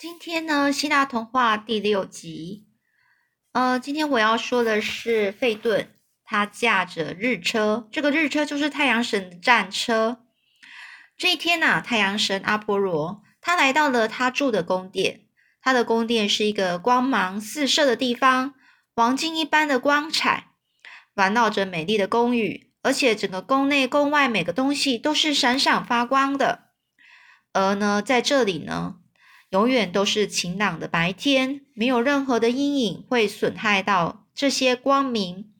今天呢，希腊童话第六集。呃，今天我要说的是费顿，他驾着日车，这个日车就是太阳神的战车。这一天呐，太阳神阿波罗他来到了他住的宫殿，他的宫殿是一个光芒四射的地方，黄金一般的光彩，环绕着美丽的宫宇，而且整个宫内宫外每个东西都是闪闪发光的。而呢，在这里呢。永远都是晴朗的白天，没有任何的阴影会损害到这些光明。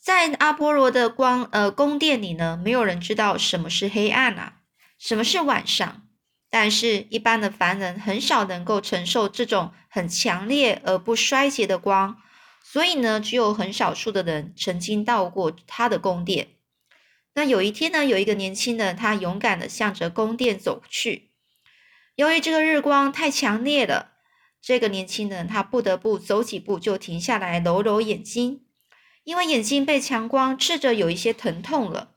在阿波罗的光呃宫殿里呢，没有人知道什么是黑暗啊，什么是晚上。但是，一般的凡人很少能够承受这种很强烈而不衰竭的光，所以呢，只有很少数的人曾经到过他的宫殿。那有一天呢，有一个年轻人，他勇敢的向着宫殿走去。由于这个日光太强烈了，这个年轻人他不得不走几步就停下来揉揉眼睛，因为眼睛被强光刺着有一些疼痛了。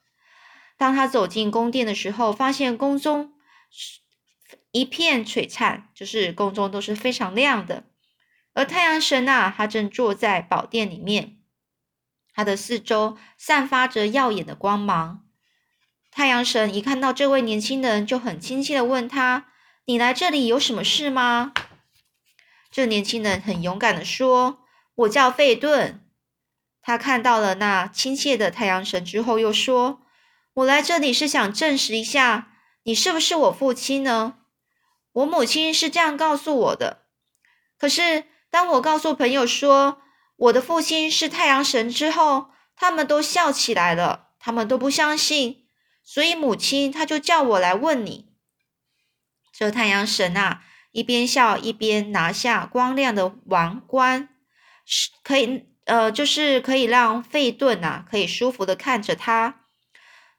当他走进宫殿的时候，发现宫中一片璀璨，就是宫中都是非常亮的。而太阳神啊，他正坐在宝殿里面，他的四周散发着耀眼的光芒。太阳神一看到这位年轻人，就很亲切的问他。你来这里有什么事吗？这年轻人很勇敢的说：“我叫费顿。”他看到了那亲切的太阳神之后，又说：“我来这里是想证实一下，你是不是我父亲呢？我母亲是这样告诉我的。可是当我告诉朋友说我的父亲是太阳神之后，他们都笑起来了，他们都不相信，所以母亲她就叫我来问你。”这太阳神啊，一边笑一边拿下光亮的王冠，是可以呃，就是可以让费顿呐，可以舒服的看着他。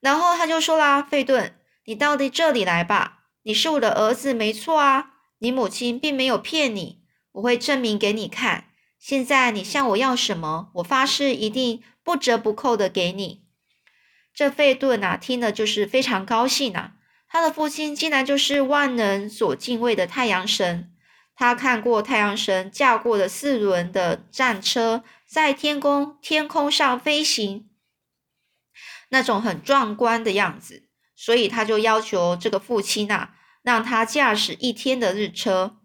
然后他就说啦：“费顿，你到底这里来吧，你是我的儿子，没错啊，你母亲并没有骗你，我会证明给你看。现在你向我要什么，我发誓一定不折不扣的给你。”这费顿呐，听了就是非常高兴呐。他的父亲竟然就是万能所敬畏的太阳神。他看过太阳神驾过的四轮的战车在天空天空上飞行，那种很壮观的样子，所以他就要求这个父亲呐，让他驾驶一天的日车，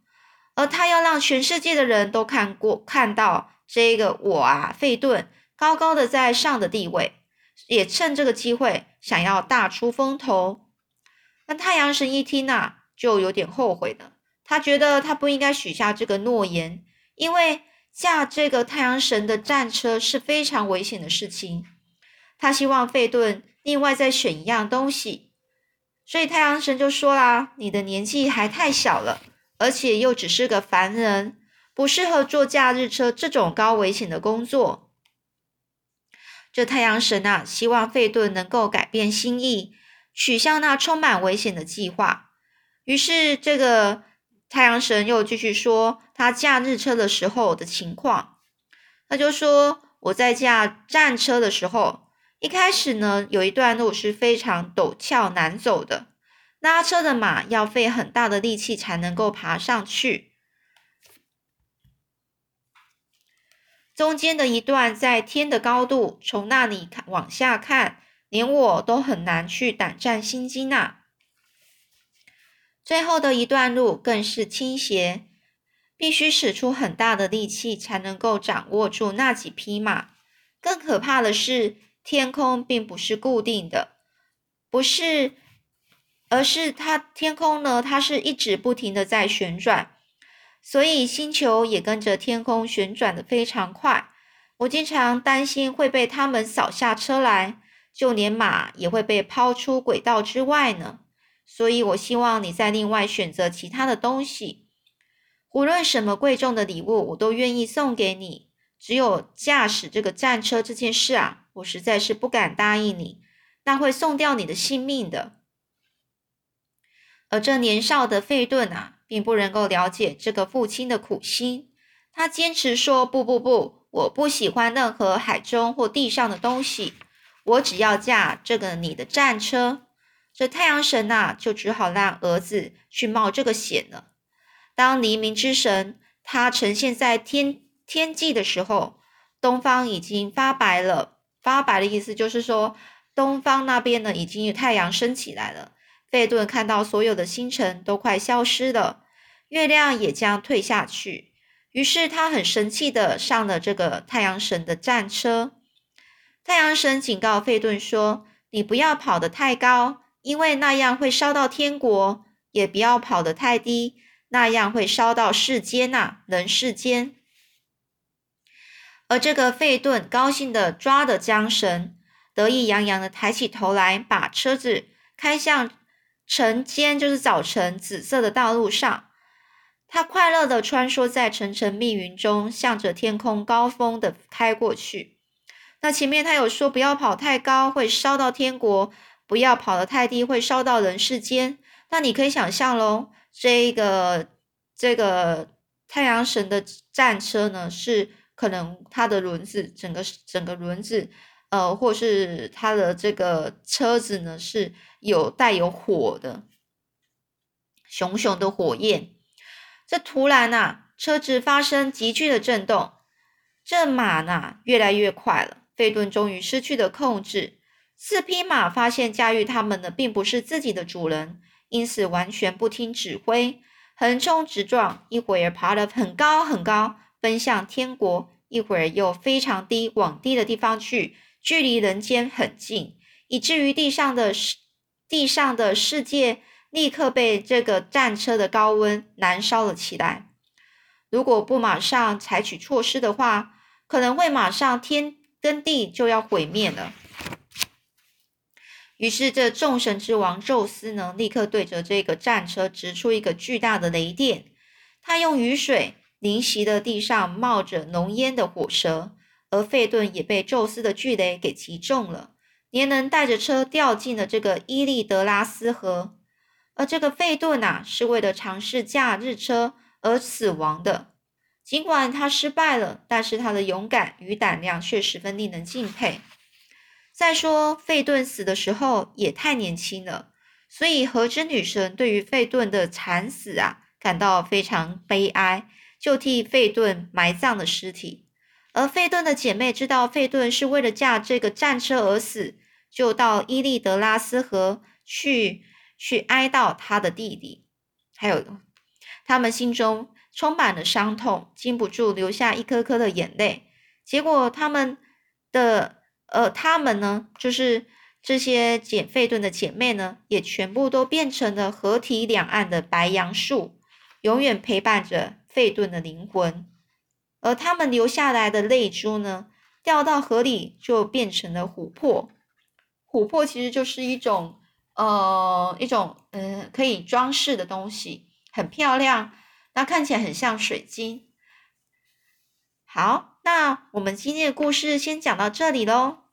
而他要让全世界的人都看过看到这个我啊，费顿高高的在上的地位，也趁这个机会想要大出风头。那太阳神一听呐，就有点后悔了。他觉得他不应该许下这个诺言，因为驾这个太阳神的战车是非常危险的事情。他希望费顿另外再选一样东西，所以太阳神就说啦：“你的年纪还太小了，而且又只是个凡人，不适合坐假日车这种高危险的工作。”这太阳神啊，希望费顿能够改变心意。取消那充满危险的计划。于是，这个太阳神又继续说他驾日车的时候的情况。他就说：“我在驾战车的时候，一开始呢，有一段路是非常陡峭难走的，拉车的马要费很大的力气才能够爬上去。中间的一段在天的高度，从那里看往下看。”连我都很难去胆战心惊呐。最后的一段路更是倾斜，必须使出很大的力气才能够掌握住那几匹马。更可怕的是，天空并不是固定的，不是，而是它天空呢，它是一直不停的在旋转，所以星球也跟着天空旋转的非常快。我经常担心会被他们扫下车来。就连马也会被抛出轨道之外呢，所以我希望你再另外选择其他的东西。无论什么贵重的礼物，我都愿意送给你。只有驾驶这个战车这件事啊，我实在是不敢答应你，那会送掉你的性命的。而这年少的费顿啊，并不能够了解这个父亲的苦心，他坚持说：“不不不，我不喜欢任何海中或地上的东西。”我只要驾这个你的战车，这太阳神呐，就只好让儿子去冒这个险了。当黎明之神他呈现在天天际的时候，东方已经发白了。发白的意思就是说，东方那边呢已经有太阳升起来了。费顿看到所有的星辰都快消失了，月亮也将退下去。于是他很生气的上了这个太阳神的战车。太阳神警告费顿说：“你不要跑得太高，因为那样会烧到天国；也不要跑得太低，那样会烧到世间呐，人世间。”而这个费顿高兴的抓着缰绳，得意洋洋的抬起头来，把车子开向晨间，就是早晨紫色的道路上。他快乐的穿梭在层层密云中，向着天空高峰的开过去。那前面他有说，不要跑太高，会烧到天国；不要跑得太低，会烧到人世间。那你可以想象喽，这个这个太阳神的战车呢，是。可能它的轮子，整个整个轮子，呃，或是它的这个车子呢，是有带有火的，熊熊的火焰。这突然呐，车子发生急剧的震动，这马呢越来越快了。费顿终于失去了控制，四匹马发现驾驭他们的并不是自己的主人，因此完全不听指挥，横冲直撞，一会儿爬得很高很高。奔向天国，一会儿又非常低，往低的地方去，距离人间很近，以至于地上的世地上的世界立刻被这个战车的高温燃烧了起来。如果不马上采取措施的话，可能会马上天耕地就要毁灭了。于是，这众神之王宙斯呢，立刻对着这个战车直出一个巨大的雷电，他用雨水。淋袭的地上冒着浓烟的火蛇，而费顿也被宙斯的巨雷给击中了，连人带着车掉进了这个伊利德拉斯河。而这个费顿呐，是为了尝试驾日车而死亡的。尽管他失败了，但是他的勇敢与胆量却十分令人敬佩。再说，费顿死的时候也太年轻了，所以河之女神对于费顿的惨死啊，感到非常悲哀。就替费顿埋葬了尸体，而费顿的姐妹知道费顿是为了驾这个战车而死，就到伊利德拉斯河去去哀悼他的弟弟。还有，他们心中充满了伤痛，禁不住流下一颗颗的眼泪。结果，他们的呃，他们呢，就是这些捡费顿的姐妹呢，也全部都变成了河堤两岸的白杨树，永远陪伴着。费顿的灵魂，而他们留下来的泪珠呢，掉到河里就变成了琥珀。琥珀其实就是一种呃一种嗯可以装饰的东西，很漂亮，那看起来很像水晶。好，那我们今天的故事先讲到这里喽。